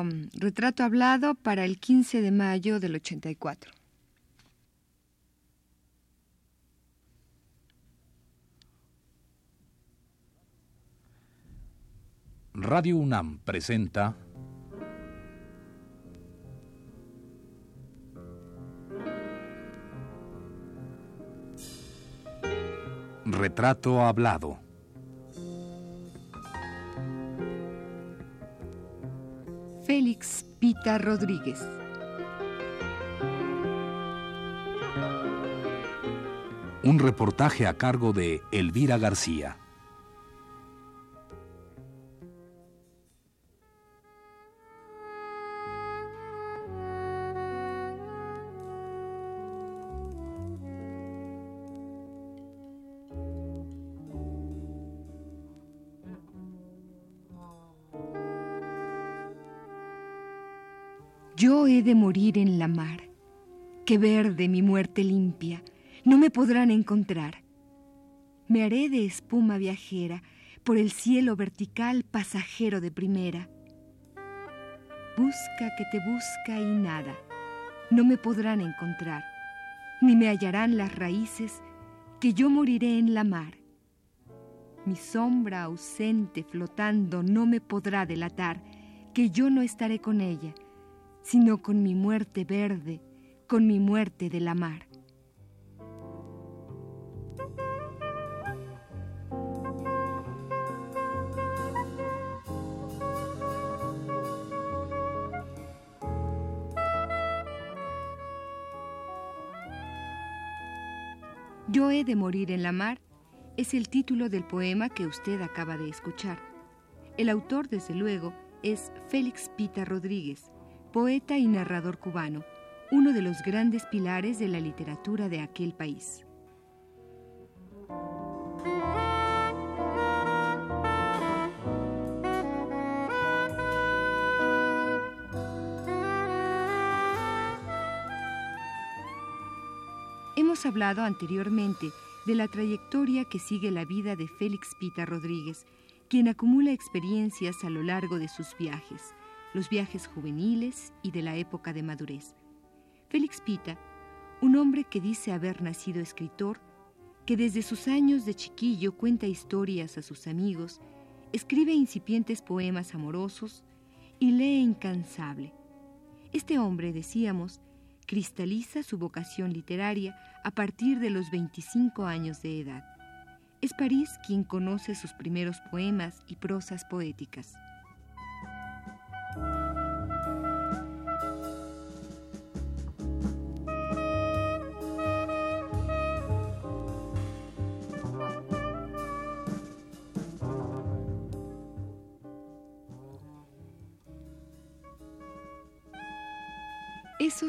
um, retrato hablado para el 15 de mayo del 84. Radio UNAM presenta Retrato Hablado. Félix Pita Rodríguez. Un reportaje a cargo de Elvira García. Yo he de morir en la mar, que verde mi muerte limpia, no me podrán encontrar. Me haré de espuma viajera, por el cielo vertical pasajero de primera. Busca que te busca y nada, no me podrán encontrar, ni me hallarán las raíces, que yo moriré en la mar. Mi sombra ausente flotando no me podrá delatar, que yo no estaré con ella sino con mi muerte verde, con mi muerte de la mar. Yo he de morir en la mar es el título del poema que usted acaba de escuchar. El autor, desde luego, es Félix Pita Rodríguez, poeta y narrador cubano, uno de los grandes pilares de la literatura de aquel país. Hemos hablado anteriormente de la trayectoria que sigue la vida de Félix Pita Rodríguez, quien acumula experiencias a lo largo de sus viajes los viajes juveniles y de la época de madurez. Félix Pita, un hombre que dice haber nacido escritor, que desde sus años de chiquillo cuenta historias a sus amigos, escribe incipientes poemas amorosos y lee incansable. Este hombre, decíamos, cristaliza su vocación literaria a partir de los 25 años de edad. Es París quien conoce sus primeros poemas y prosas poéticas.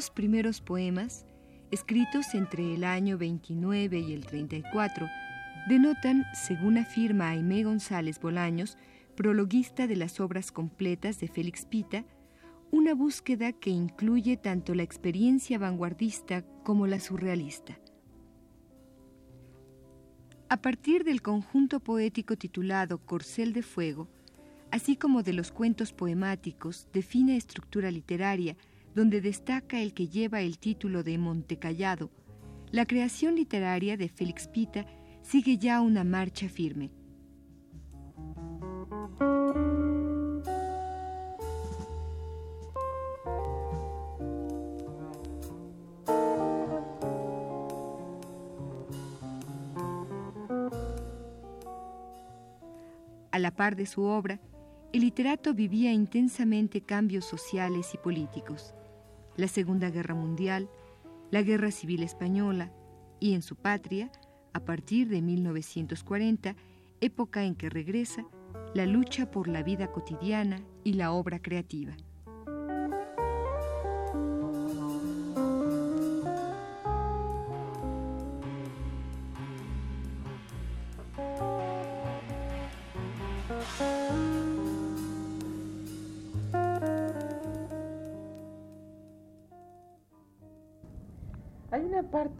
Primeros poemas, escritos entre el año 29 y el 34, denotan, según afirma Aimé González Bolaños, prologuista de las obras completas de Félix Pita, una búsqueda que incluye tanto la experiencia vanguardista como la surrealista. A partir del conjunto poético titulado Corcel de Fuego, así como de los cuentos poemáticos de fina estructura literaria, donde destaca el que lleva el título de Montecallado, la creación literaria de Félix Pita sigue ya una marcha firme. A la par de su obra, el literato vivía intensamente cambios sociales y políticos la Segunda Guerra Mundial, la Guerra Civil Española y en su patria, a partir de 1940, época en que regresa, la lucha por la vida cotidiana y la obra creativa.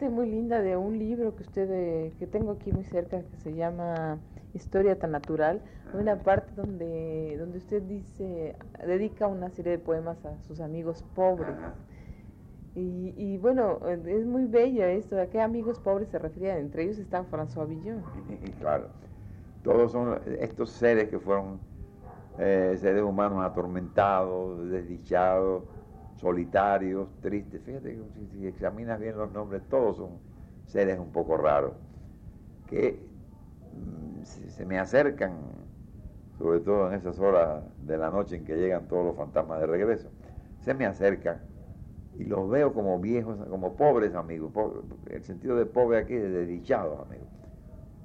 Parte muy linda de un libro que usted, eh, que tengo aquí muy cerca, que se llama historia tan natural, hay una parte donde, donde usted dice, dedica una serie de poemas a sus amigos pobres. Y, y, bueno, es muy bella esto, ¿a qué amigos pobres se referían? Entre ellos está François Villon. Claro, todos son estos seres que fueron eh, seres humanos atormentados, desdichados, solitarios, tristes. Fíjate que si, examinas bien los nombres, todos son seres un poco raros, que mm, se me acercan, sobre todo en esas horas de la noche en que llegan todos los fantasmas de regreso, se me acercan y los veo como viejos, como pobres amigos. el sentido de pobre aquí es desdichados amigos,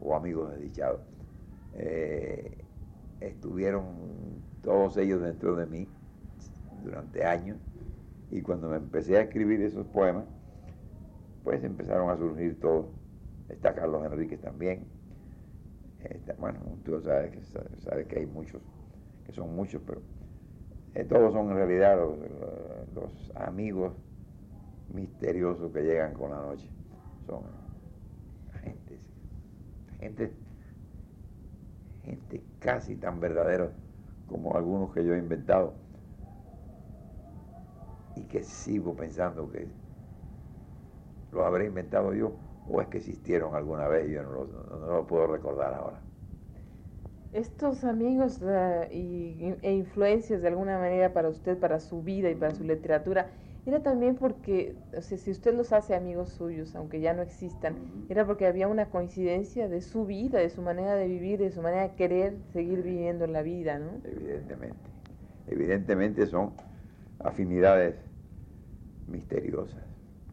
o amigos desdichados. Eh, estuvieron todos ellos dentro de mí durante años y cuando me empecé a escribir esos poemas, pues empezaron a surgir todos. Está Carlos Enríquez también. bueno, tú sabes que, que hay muchos, que son muchos, pero eh, todos son en realidad los, amigos misteriosos que llegan con la noche. Son gente, gente, gente casi tan verdadera como algunos que yo he inventado y que sigo pensando que los habré inventado yo o es que existieron alguna vez y yo no lo, puedo recordar ahora. Estos amigos eh, e influencias de alguna manera para usted, para su vida y para su literatura, era también porque, o sea, si usted los hace amigos suyos, aunque ya no existan, era porque había una coincidencia de su vida, de su manera de vivir, de su manera de querer seguir viviendo la vida, ¿no? Evidentemente. Evidentemente son afinidades misteriosas.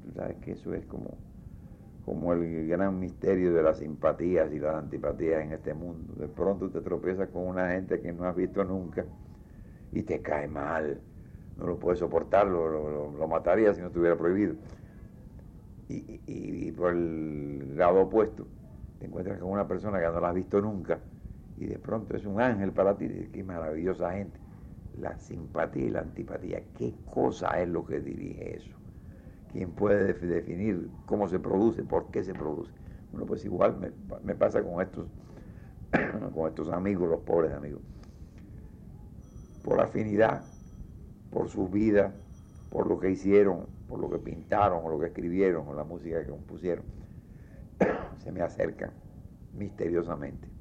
Tú sabes que eso es como, como el gran misterio de las simpatías y las antipatías en este mundo. De pronto te tropiezas con una gente que no has visto nunca y te cae mal. No lo puedes soportar, lo, lo, mataría si no estuviera prohibido. Y, y, por el lado opuesto, te encuentras con una persona que no la has visto nunca y de pronto es un ángel para ti. Qué maravillosa gente la simpatía y la antipatía. ¿Qué cosa es lo que dirige eso? ¿Quién puede definir cómo se produce, por qué se produce? Bueno, pues igual me, pasa con estos, con estos amigos, los pobres amigos. Por afinidad, por su vida, por lo que hicieron, por lo que pintaron, o lo que escribieron, o la música que compusieron, se me acercan misteriosamente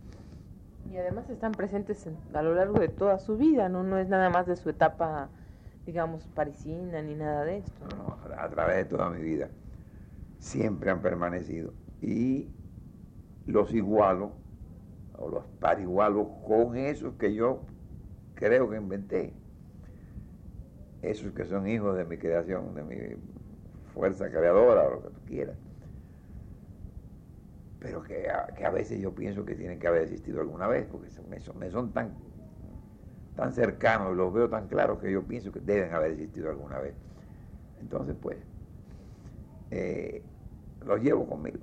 y además están presentes a lo largo de toda su vida, ¿no? No es nada más de su etapa, digamos, parisina ni nada de esto. No, a través de toda mi vida. Siempre han permanecido. Y los igualo, o los parigualo con esos que yo creo que inventé. Esos que son hijos de mi creación, de mi fuerza creadora, o lo que tú quieras pero que a, veces yo pienso que tienen que haber existido alguna vez, porque me son, me son tan, tan cercanos, los veo tan claros que yo pienso que deben haber existido alguna vez. Entonces, pues, eh, los llevo conmigo.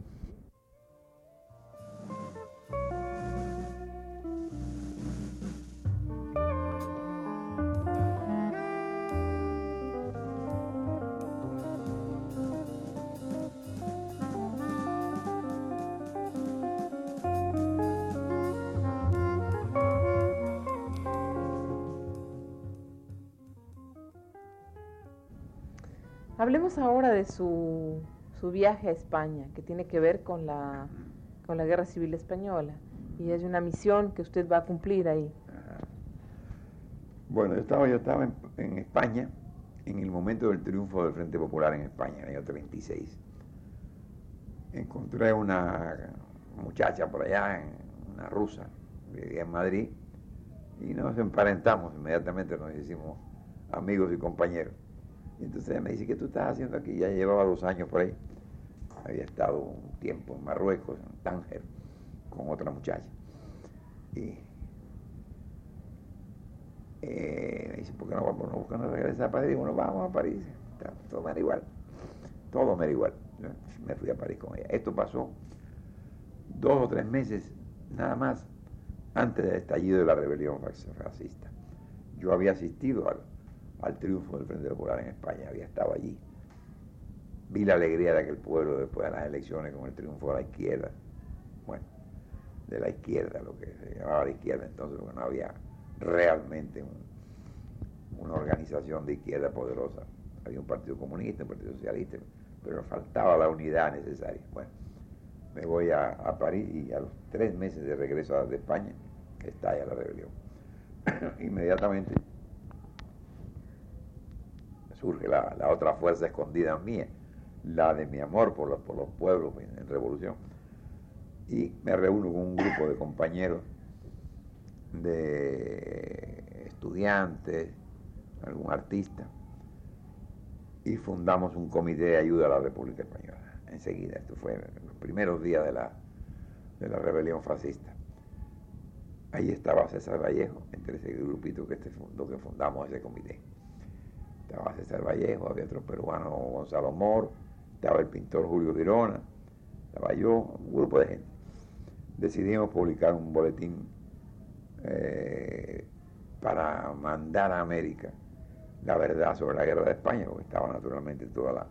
Hablemos ahora de su, su, viaje a España, que tiene que ver con la, con la Guerra Civil Española. Y es una misión que usted va a cumplir ahí. Bueno, yo estaba, yo estaba en, España en el momento del triunfo del Frente Popular en España, en el año 36. Encontré una muchacha por allá, una rusa, vivía en Madrid, y nos emparentamos inmediatamente, nos hicimos amigos y compañeros. Entonces me dice, ¿qué tú estás haciendo aquí? Ya llevaba dos años por ahí. Había estado un tiempo en Marruecos, en Tánger, con otra muchacha. Y eh, me dice, ¿por qué no vamos no, no regresar a París? Digo, bueno, vamos a París. todo me era igual. Todo me era igual. Me fui a París con ella. Esto pasó dos o tres meses nada más antes del estallido de la rebelión fascista. Yo había asistido al al triunfo del Frente Popular en España, había estado allí. Vi la alegría de aquel pueblo después de las elecciones con el triunfo de la izquierda. Bueno, de la izquierda, lo que se llamaba la izquierda entonces, porque no había realmente una organización de izquierda poderosa. Había un partido comunista, un partido socialista, pero faltaba la unidad necesaria. Bueno, me voy a, París y a los tres meses de regreso de España estalla la rebelión. Inmediatamente surge la, otra fuerza escondida mía, la de mi amor por, por los pueblos en revolución. Y me reúno con un grupo de compañeros, de estudiantes, algún artista, y fundamos un comité de ayuda a la República Española. Enseguida, esto fue en los primeros días de la, de la rebelión fascista. Ahí estaba César Vallejo, entre ese grupito que, este fundó, que fundamos ese comité. Estaba César Vallejo, había otro peruano, Gonzalo Mor, estaba el pintor Julio Girona, estaba yo, un grupo de gente. Decidimos publicar un boletín eh, para mandar a América la verdad sobre la guerra de España, porque estaba naturalmente toda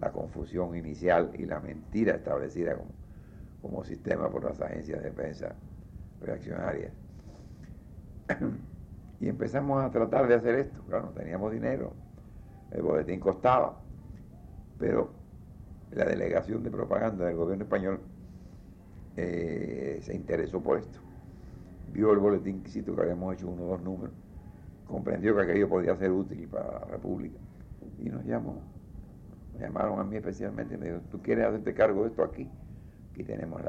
la, confusión inicial y la mentira establecida como, sistema por las agencias de defensa reaccionarias. y empezamos a tratar de hacer esto. Claro, no teníamos dinero, el boletín costaba, pero la delegación de propaganda del gobierno español eh, se interesó por esto. Vio el boletín que habíamos hecho uno o dos números comprendió que aquello podía ser útil para la República y nos llamó. Me llamaron a mí especialmente y me dijeron, ¿tú quieres hacerte cargo de esto aquí? Aquí tenemos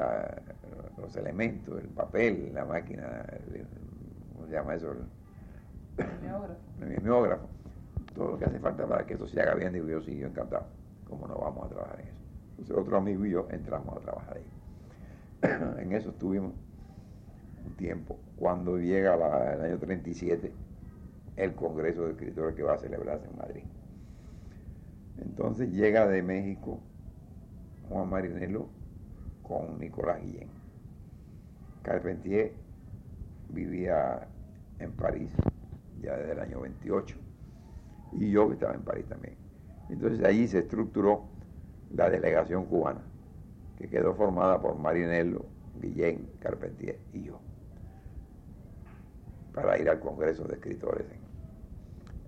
los elementos, el papel, la máquina, ¿cómo se llama eso? El mimeógrafo. Todo lo que hace falta para que esto se haga bien, digo yo, sí, yo encantado. ¿Cómo no vamos a trabajar en eso? Entonces otro amigo y yo entramos a trabajar ahí. en eso estuvimos un tiempo. Cuando llega el año 37, el Congreso de Escritores que va a celebrarse en Madrid. Entonces llega de México Juan Marinelo con Nicolás Guillén. Carpentier vivía en París ya desde el año 28 y yo que estaba en París también. Entonces allí se estructuró la delegación cubana, que quedó formada por Marinello, Guillén, Carpentier y yo, para ir al Congreso de Escritores en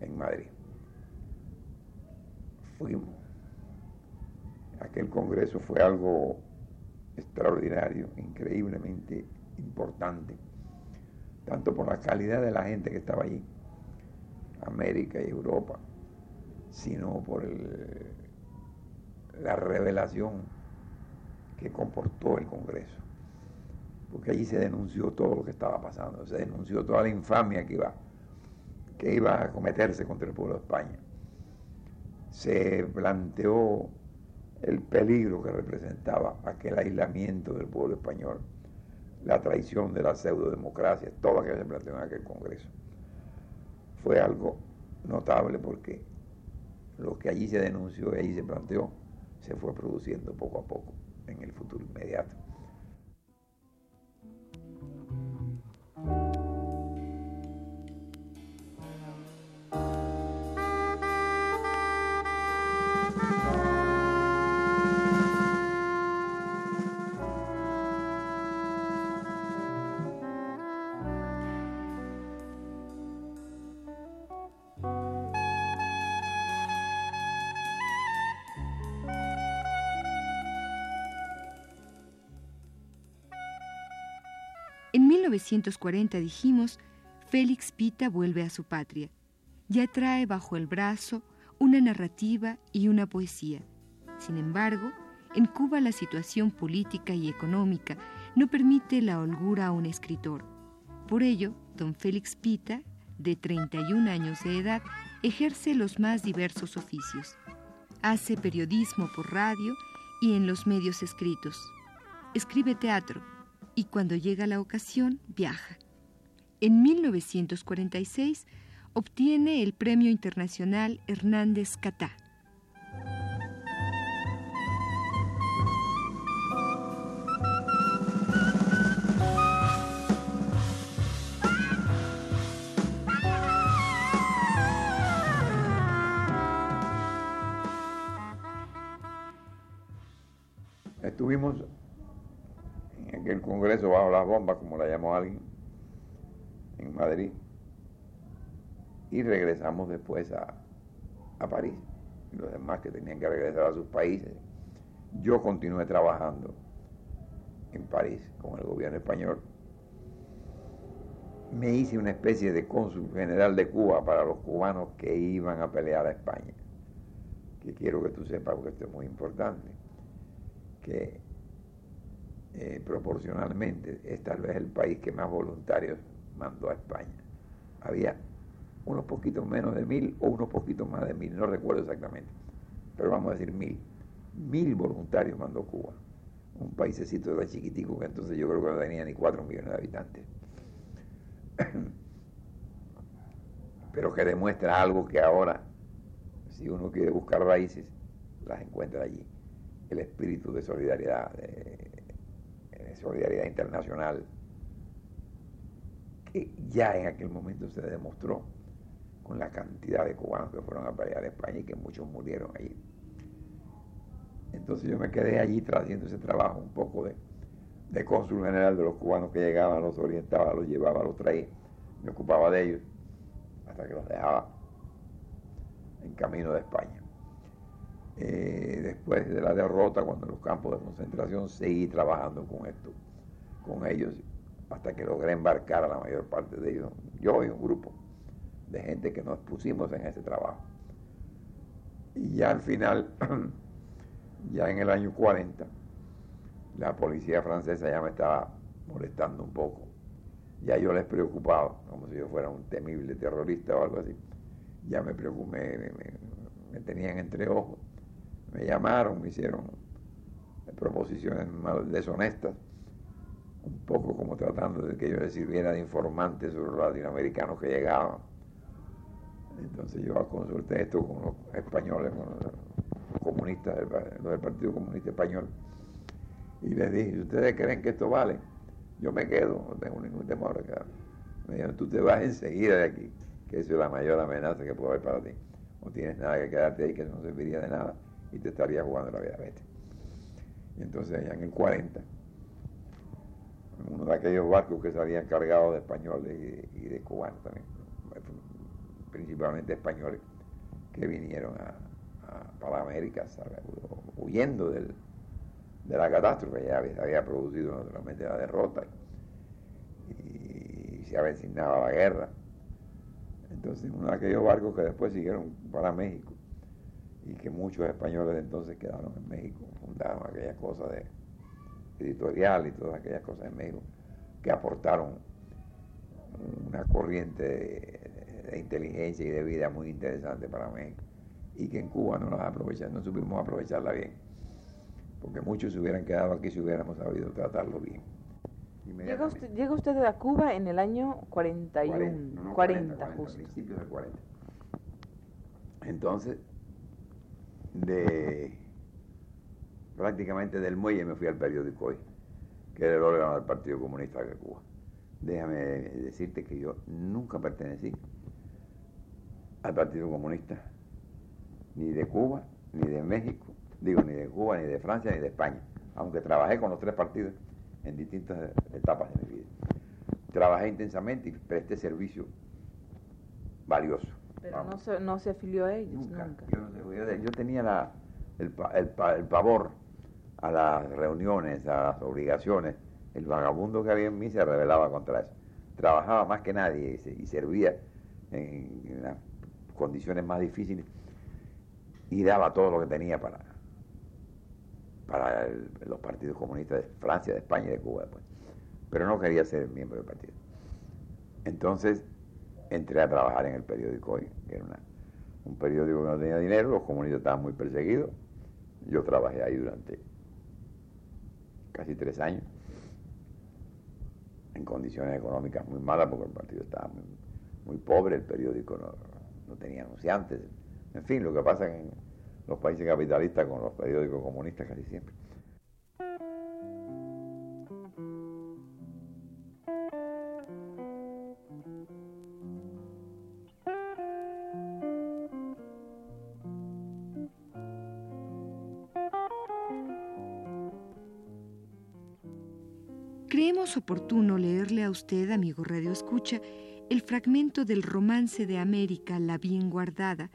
en Madrid. Fuimos. Aquel congreso fue algo extraordinario, increíblemente importante, tanto por la calidad de la gente que estaba allí, América y Europa, sino por la revelación que comportó el Congreso. Porque allí se denunció todo lo que estaba pasando, se denunció toda la infamia que iba que iba a cometerse contra el pueblo de España. Se planteó el peligro que representaba aquel aislamiento del pueblo español, la traición de la pseudodemocracia, todo lo que se planteó en aquel Congreso. Fue algo notable porque lo que allí se denunció y allí se planteó se fue produciendo poco a poco en el futuro inmediato. En 1940 dijimos, Félix Pita vuelve a su patria. Ya trae bajo el brazo una narrativa y una poesía. Sin embargo, en Cuba la situación política y económica no permite la holgura a un escritor. Por ello, don Félix Pita, de 31 años de edad, ejerce los más diversos oficios. Hace periodismo por radio y en los medios escritos. Escribe teatro, y cuando llega la ocasión viaja. En 1946 obtiene el Premio Internacional Hernández Catá. Congreso bajo las bombas, como la llamó alguien, en Madrid. Y regresamos después a, a París. Los demás que tenían que regresar a sus países. Yo continué trabajando en París con el gobierno español. Me hice una especie de cónsul general de Cuba para los cubanos que iban a pelear a España. Que quiero que tú sepas, porque esto es muy importante, que eh, proporcionalmente es tal vez el país que más voluntarios mandó a España. Había unos poquitos menos de mil o unos poquitos más de mil, no recuerdo exactamente, pero vamos a decir mil. Mil voluntarios mandó Cuba un paísecito de chiquitico que entonces yo creo que no tenía ni cuatro millones de habitantes. Pero que demuestra algo que ahora, si uno quiere buscar raíces, las encuentra allí. El espíritu de solidaridad, de, solidaridad internacional, que ya en aquel momento se demostró con la cantidad de cubanos que fueron a pelear a España y que muchos murieron allí. Entonces yo me quedé allí haciendo ese trabajo un poco de, de cónsul general de los cubanos que llegaban, los orientaba, los llevaba, los traía, me ocupaba de ellos hasta que los dejaba en camino de España. Eh, después de la derrota, cuando los campos de concentración, seguí trabajando con esto, con ellos, hasta que logré embarcar a la mayor parte de ellos, yo y un grupo de gente que nos pusimos en ese trabajo. Y ya al final ya en el año 40, la policía francesa ya me estaba molestando un poco. Ya yo les preocupaba, como si yo fuera un temible terrorista o algo así. Ya me preocupé, me, tenían entre ojos. Me llamaron, me hicieron proposiciones deshonestas, un poco como tratando de que yo les sirviera de informante sobre los latinoamericanos que llegaban. Entonces yo consulté esto con los españoles, con los comunistas, los del Partido Comunista Español. Y les dije, ustedes creen que esto vale, yo me quedo, no tengo ningún temor de Me dijeron, tú te vas enseguida de aquí, que eso es la mayor amenaza que puede haber para ti. No tienes nada que quedarte ahí, que eso no serviría de nada y te estaría jugando la vida, vete. Y entonces ya en el 40, en uno de aquellos barcos que se habían cargado de españoles y de cubanos también, principalmente españoles, que vinieron a, para América, huyendo del, de la catástrofe, ya había, había producido naturalmente la derrota y se avecinaba la guerra. Entonces, uno de aquellos barcos que después siguieron para México y que muchos españoles entonces quedaron en México, fundaron aquellas cosas de editorial y todas aquellas cosas en México que aportaron una corriente de inteligencia y de vida muy interesante para México y que en Cuba no las aprovechamos, no supimos aprovecharla bien, porque muchos se hubieran quedado aquí si hubiéramos sabido tratarlo bien. Llega usted, llega usted a Cuba en el año 41, 40, 40, justo. principios del 40. Entonces, de prácticamente del muelle me fui al periódico hoy, que era el órgano del Partido Comunista de Cuba. Déjame decirte que yo nunca pertenecí al Partido Comunista ni de Cuba, ni de México, digo, ni de Cuba, ni de Francia, ni de España, aunque trabajé con los tres partidos en distintas etapas de mi vida. Trabajé intensamente y presté servicio valioso. Pero no se, no se, afilió a ellos nunca. Yo, tenía la, el, el, pavor a las reuniones, a las obligaciones. El vagabundo que había en mí se rebelaba contra eso. Trabajaba más que nadie y, servía en, en las condiciones más difíciles y daba todo lo que tenía para, para los partidos comunistas de Francia, de España y de Cuba después. Pero no quería ser miembro del partido. Entonces entré a trabajar en el periódico Hoy, que era un periódico que no tenía dinero, los comunistas estaban muy perseguidos. Yo trabajé ahí durante casi tres años, en condiciones económicas muy malas, porque el partido estaba muy, pobre, el periódico no, no tenía anunciantes, en fin, lo que pasa en los países capitalistas con los periódicos comunistas casi siempre. Creemos oportuno leerle a usted, amigo Radio Escucha, el fragmento del romance de América La Bien Guardada,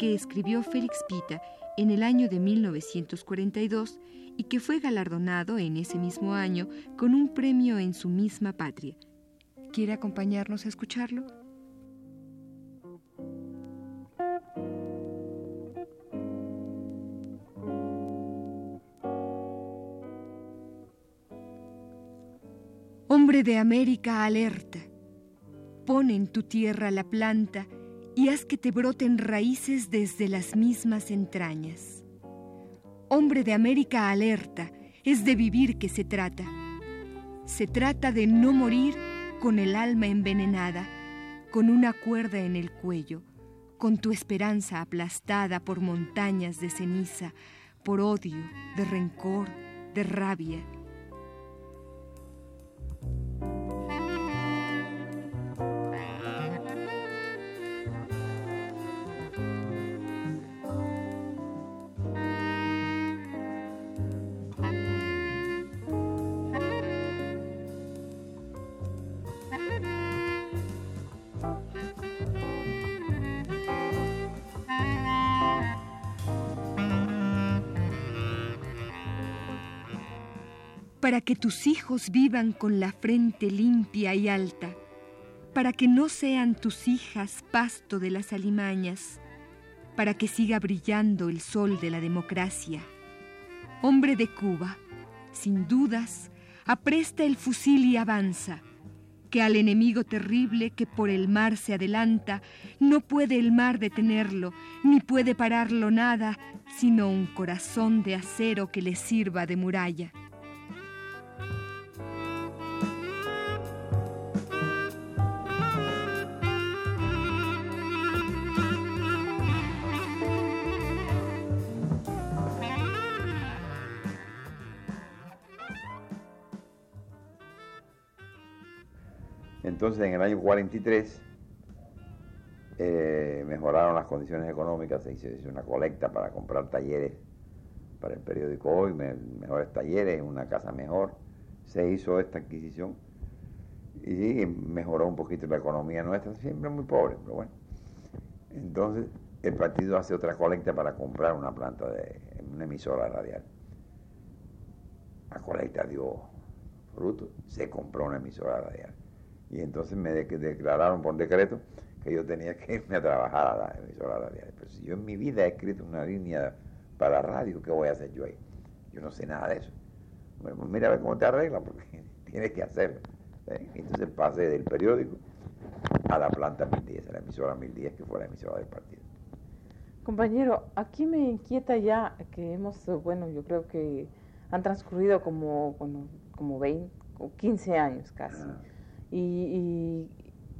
que escribió Félix Pita en el año de 1942 y que fue galardonado en ese mismo año con un premio en su misma patria. ¿Quiere acompañarnos a escucharlo? De América, alerta. Pon en tu tierra la planta y haz que te broten raíces desde las mismas entrañas. Hombre de América, alerta. Es de vivir que se trata. Se trata de no morir con el alma envenenada, con una cuerda en el cuello, con tu esperanza aplastada por montañas de ceniza, por odio, de rencor, de rabia para que tus hijos vivan con la frente limpia y alta, para que no sean tus hijas pasto de las alimañas, para que siga brillando el sol de la democracia. Hombre de Cuba, sin dudas, apresta el fusil y avanza, que al enemigo terrible que por el mar se adelanta, no puede el mar detenerlo, ni puede pararlo nada, sino un corazón de acero que le sirva de muralla. Entonces, en el año 43, eh, mejoraron las condiciones económicas, se hizo, una colecta para comprar talleres para el periódico Hoy, mejores talleres, una casa mejor. Se hizo esta adquisición y mejoró un poquito la economía nuestra, siempre muy pobre, pero bueno. Entonces, el partido hace otra colecta para comprar una planta de una emisora radial. La colecta dio fruto, se compró una emisora radial. Y entonces me declararon por decreto que yo tenía que irme a trabajar a la emisora radial. Pero si yo en mi vida he escrito una línea para radio, ¿qué voy a hacer yo ahí? Yo no sé nada de eso. Bueno, pues mira a ver cómo te arregla, porque tienes que hacerlo. Entonces pasé del periódico a la planta 1010, a la emisora 1010, que fue la emisora del partido. Compañero, aquí me inquieta ya que hemos, bueno, yo creo que han transcurrido como, como 20 o 15 años casi y,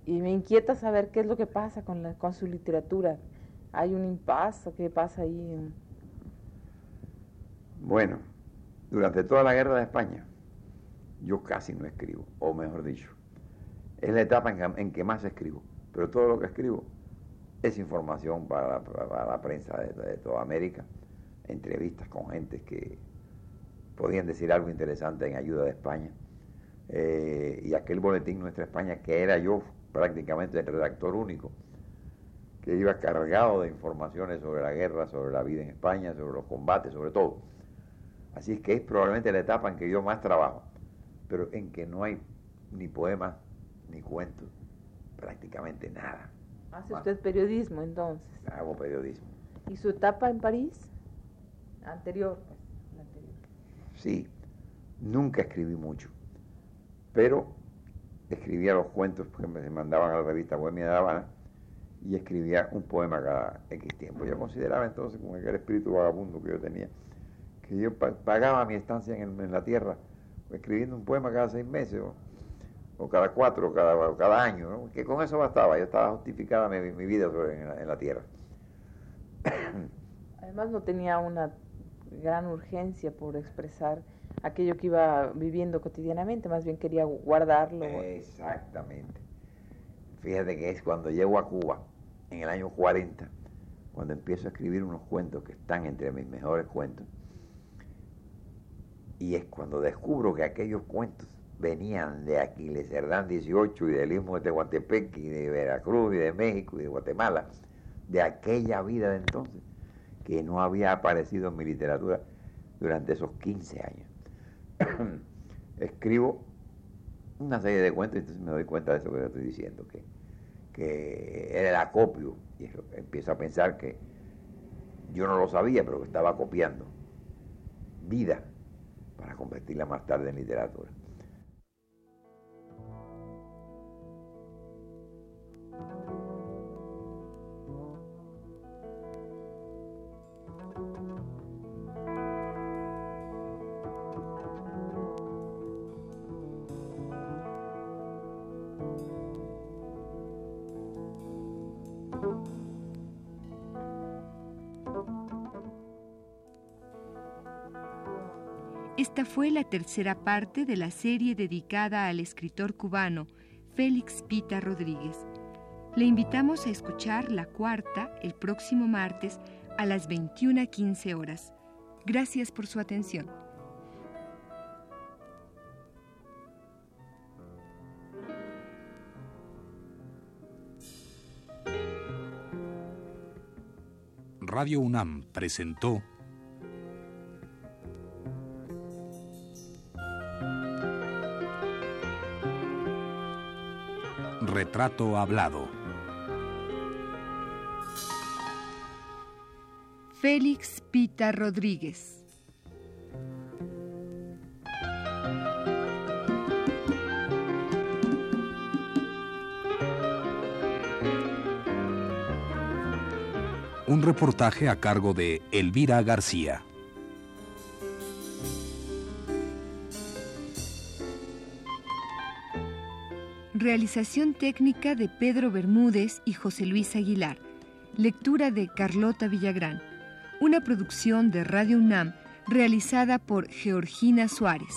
me inquieta saber qué es lo que pasa con, la, con su literatura. ¿Hay un impasse? ¿Qué pasa ahí? Bueno, durante toda la guerra de España, yo casi no escribo, o mejor dicho, es la etapa en que, más escribo, pero todo lo que escribo es información para, la prensa de, de, toda América, entrevistas con gente que podían decir algo interesante en ayuda de España. Eh, y aquel boletín Nuestra España, que era yo prácticamente el redactor único, que iba cargado de informaciones sobre la guerra, sobre la vida en España, sobre los combates, sobre todo. Así es que es probablemente la etapa en que yo más trabajo, pero en que no hay ni poemas ni cuentos, prácticamente nada. ¿Hace usted periodismo entonces? Hago periodismo. ¿Y su etapa en París? Anterior. Sí, nunca escribí mucho pero escribía los cuentos que me mandaban a la revista Bohemia de Habana y escribía un poema cada X tiempo. Yo consideraba entonces, con aquel espíritu vagabundo que yo tenía, que yo pagaba mi estancia en, la tierra escribiendo un poema cada seis meses o, cada cuatro o cada, año, que con eso bastaba, ya estaba justificada mi, vida en la tierra. Además no tenía una gran urgencia por expresar aquello que iba viviendo cotidianamente, más bien quería guardarlo. Exactamente. Fíjate que es cuando llego a Cuba, en el año 40, cuando empiezo a escribir unos cuentos que están entre mis mejores cuentos, y es cuando descubro que aquellos cuentos venían de Aquiles Cerdán 18 y del Istmo de Tehuantepec y de Veracruz y de México y de Guatemala, de aquella vida de entonces, que no había aparecido en mi literatura durante esos 15 años. Escribo una serie de cuentos y entonces me doy cuenta de eso que estoy diciendo, que, que era el acopio, y empiezo a pensar que yo no lo sabía, pero que estaba copiando vida para convertirla más tarde en literatura. Esta fue la tercera parte de la serie dedicada al escritor cubano Félix Pita Rodríguez. Le invitamos a escuchar la cuarta el próximo martes a las 21.15 horas. Gracias por su atención. Radio UNAM presentó Retrato Hablado. Félix Pita Rodríguez. Un reportaje a cargo de Elvira García. Realización técnica de Pedro Bermúdez y José Luis Aguilar. Lectura de Carlota Villagrán. Una producción de Radio UNAM realizada por Georgina Suárez.